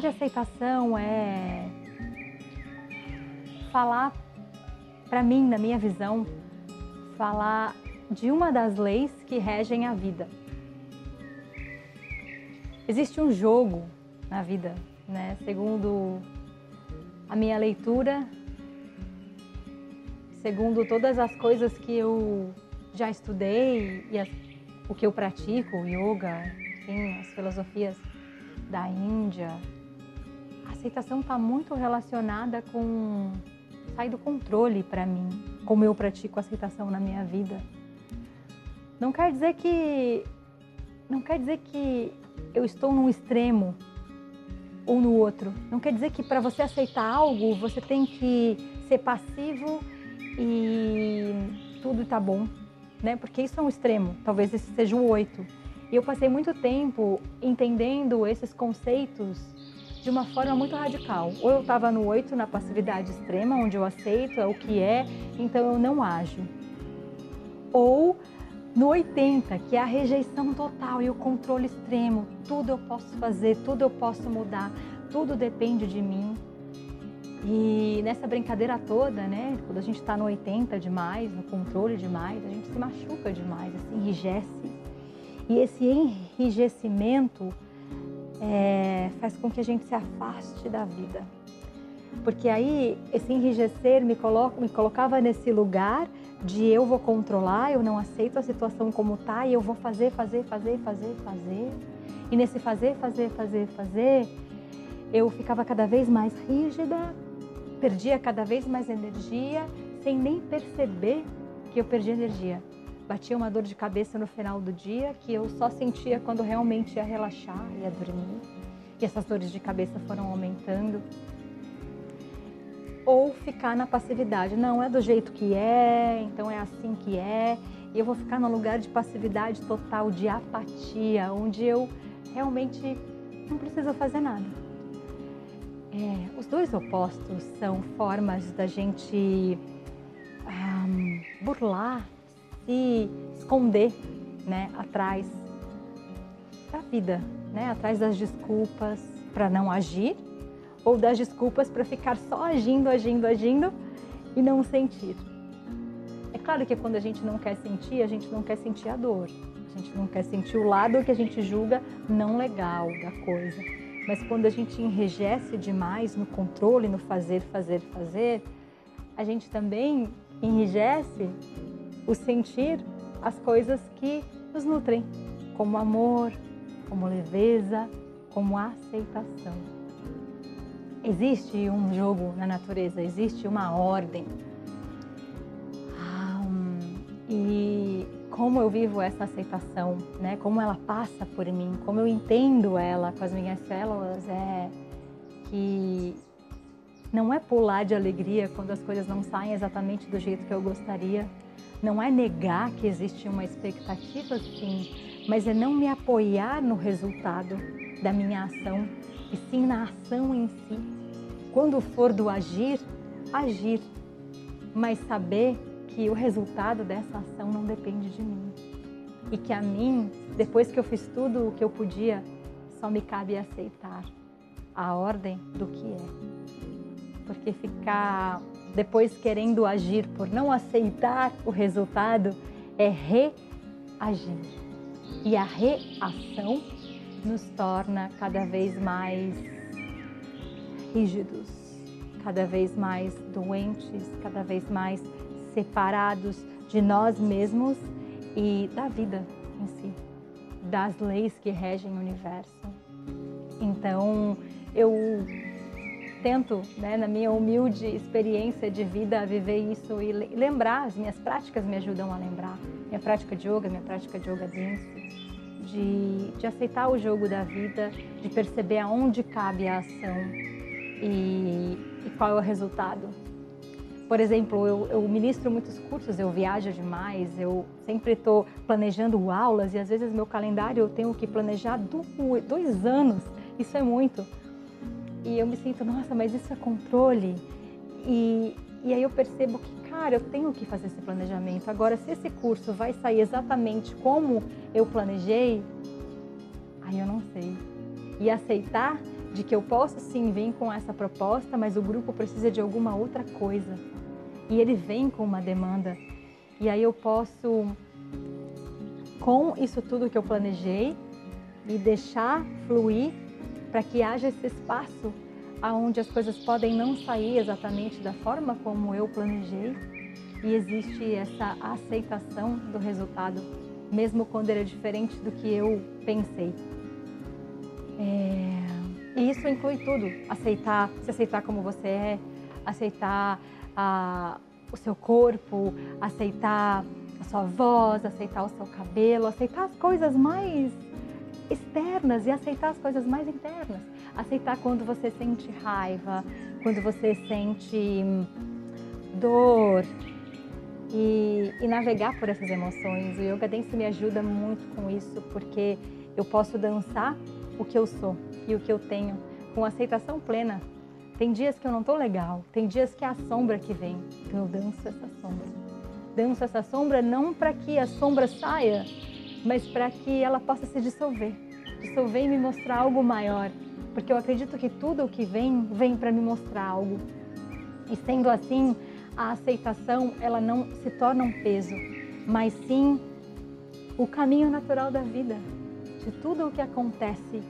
De aceitação é falar, para mim, na minha visão, falar de uma das leis que regem a vida. Existe um jogo na vida, né? Segundo a minha leitura, segundo todas as coisas que eu já estudei e as, o que eu pratico, yoga, enfim, as filosofias da Índia. A aceitação está muito relacionada com sair do controle para mim, como eu pratico aceitação na minha vida. Não quer dizer que não quer dizer que eu estou num extremo ou no outro. Não quer dizer que para você aceitar algo, você tem que ser passivo e tudo está bom, né? Porque isso é um extremo. Talvez esse seja o oito. E eu passei muito tempo entendendo esses conceitos de uma forma muito radical. Ou eu estava no 8, na passividade extrema, onde eu aceito, é o que é, então eu não ajo. Ou no 80, que é a rejeição total e o controle extremo. Tudo eu posso fazer, tudo eu posso mudar, tudo depende de mim. E nessa brincadeira toda, né, quando a gente está no 80 demais, no controle demais, a gente se machuca demais, assim, enrijece e esse enrijecimento é, faz com que a gente se afaste da vida. Porque aí esse enrijecer me, me colocava nesse lugar de eu vou controlar, eu não aceito a situação como tá e eu vou fazer, fazer, fazer, fazer, fazer. E nesse fazer, fazer, fazer, fazer, eu ficava cada vez mais rígida, perdia cada vez mais energia, sem nem perceber que eu perdi energia batia uma dor de cabeça no final do dia que eu só sentia quando realmente ia relaxar, ia dormir. E essas dores de cabeça foram aumentando. Ou ficar na passividade. Não, é do jeito que é, então é assim que é. E eu vou ficar num lugar de passividade total, de apatia, onde eu realmente não preciso fazer nada. É, os dois opostos são formas da gente um, burlar se esconder né, atrás da vida, né, atrás das desculpas para não agir ou das desculpas para ficar só agindo, agindo, agindo e não sentir. É claro que quando a gente não quer sentir, a gente não quer sentir a dor, a gente não quer sentir o lado que a gente julga não legal da coisa. Mas quando a gente enrijece demais no controle, no fazer, fazer, fazer, a gente também enrijece o sentir as coisas que nos nutrem, como amor, como leveza, como aceitação. Existe um jogo na natureza, existe uma ordem. e como eu vivo essa aceitação, né? Como ela passa por mim, como eu entendo ela com as minhas células é que não é pular de alegria quando as coisas não saem exatamente do jeito que eu gostaria, não é negar que existe uma expectativa, sim, mas é não me apoiar no resultado da minha ação, e sim na ação em si. Quando for do agir, agir, mas saber que o resultado dessa ação não depende de mim. E que a mim, depois que eu fiz tudo o que eu podia, só me cabe aceitar a ordem do que é. Porque ficar depois querendo agir por não aceitar o resultado, é reagir. E a reação nos torna cada vez mais rígidos, cada vez mais doentes, cada vez mais separados de nós mesmos e da vida em si, das leis que regem o universo. Então, eu tento, né, na minha humilde experiência de vida, viver isso e lembrar, as minhas práticas me ajudam a lembrar. Minha prática de yoga, minha prática de yoga dance, de, de aceitar o jogo da vida, de perceber aonde cabe a ação e, e qual é o resultado. Por exemplo, eu, eu, ministro muitos cursos, eu viajo demais, eu sempre estou planejando aulas e às vezes meu calendário eu tenho que planejar dois anos, isso é muito e eu me sinto, nossa, mas isso é controle. E, e aí eu percebo que, cara, eu tenho que fazer esse planejamento. Agora, se esse curso vai sair exatamente como eu planejei, aí eu não sei. E aceitar de que eu posso sim vir com essa proposta, mas o grupo precisa de alguma outra coisa. E ele vem com uma demanda. E aí eu posso, com isso tudo que eu planejei, me deixar fluir para que haja esse espaço aonde as coisas podem não sair exatamente da forma como eu planejei e existe essa aceitação do resultado, mesmo quando ele é diferente do que eu pensei. É... E isso inclui tudo: aceitar, se aceitar como você é, aceitar a, o seu corpo, aceitar a sua voz, aceitar o seu cabelo, aceitar as coisas mais externas e aceitar as coisas mais internas. Aceitar quando você sente raiva, quando você sente hum, dor e, e navegar por essas emoções. O Yoga Dance me ajuda muito com isso porque eu posso dançar o que eu sou e o que eu tenho com aceitação plena. Tem dias que eu não tô legal, tem dias que é a sombra que vem, então eu danço essa sombra. Danço essa sombra não para que a sombra saia, mas para que ela possa se dissolver. Dissolver e me mostrar algo maior. Porque eu acredito que tudo o que vem, vem para me mostrar algo. E sendo assim, a aceitação, ela não se torna um peso, mas sim o caminho natural da vida. De tudo o que acontece,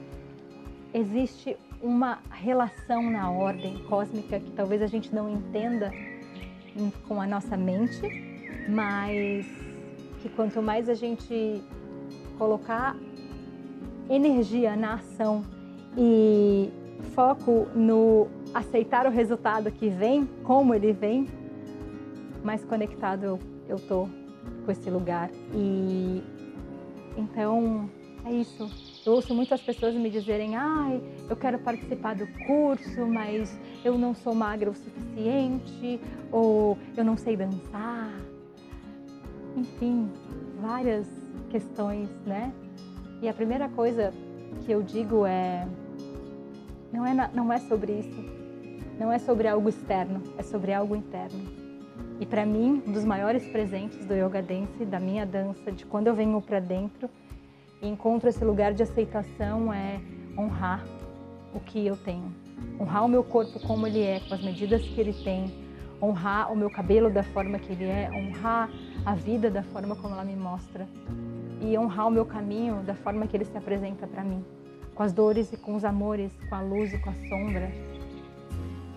existe uma relação na ordem cósmica que talvez a gente não entenda com a nossa mente, mas que quanto mais a gente colocar energia na ação e foco no aceitar o resultado que vem, como ele vem, mais conectado eu, tô com esse lugar. E então é isso. Eu ouço muitas pessoas me dizerem: ai, eu quero participar do curso, mas eu não sou magra o suficiente, ou eu não sei dançar. Enfim, várias questões, né? E a primeira coisa que eu digo é não é não é sobre isso. Não é sobre algo externo, é sobre algo interno. E para mim, um dos maiores presentes do yoga dance, da minha dança, de quando eu venho para dentro e encontro esse lugar de aceitação é honrar o que eu tenho. Honrar o meu corpo como ele é, com as medidas que ele tem, honrar o meu cabelo da forma que ele é, honrar a vida da forma como ela me mostra e honrar o meu caminho da forma que ele se apresenta para mim, com as dores e com os amores, com a luz e com a sombra,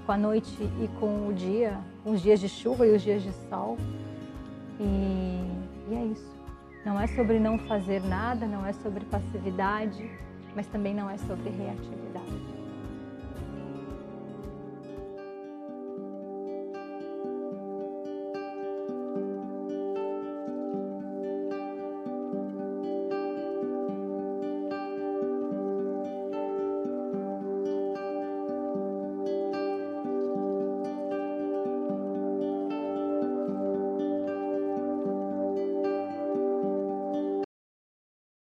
com a noite e com o dia, com os dias de chuva e os dias de sol. E, e é isso. Não é sobre não fazer nada, não é sobre passividade, mas também não é sobre reatividade.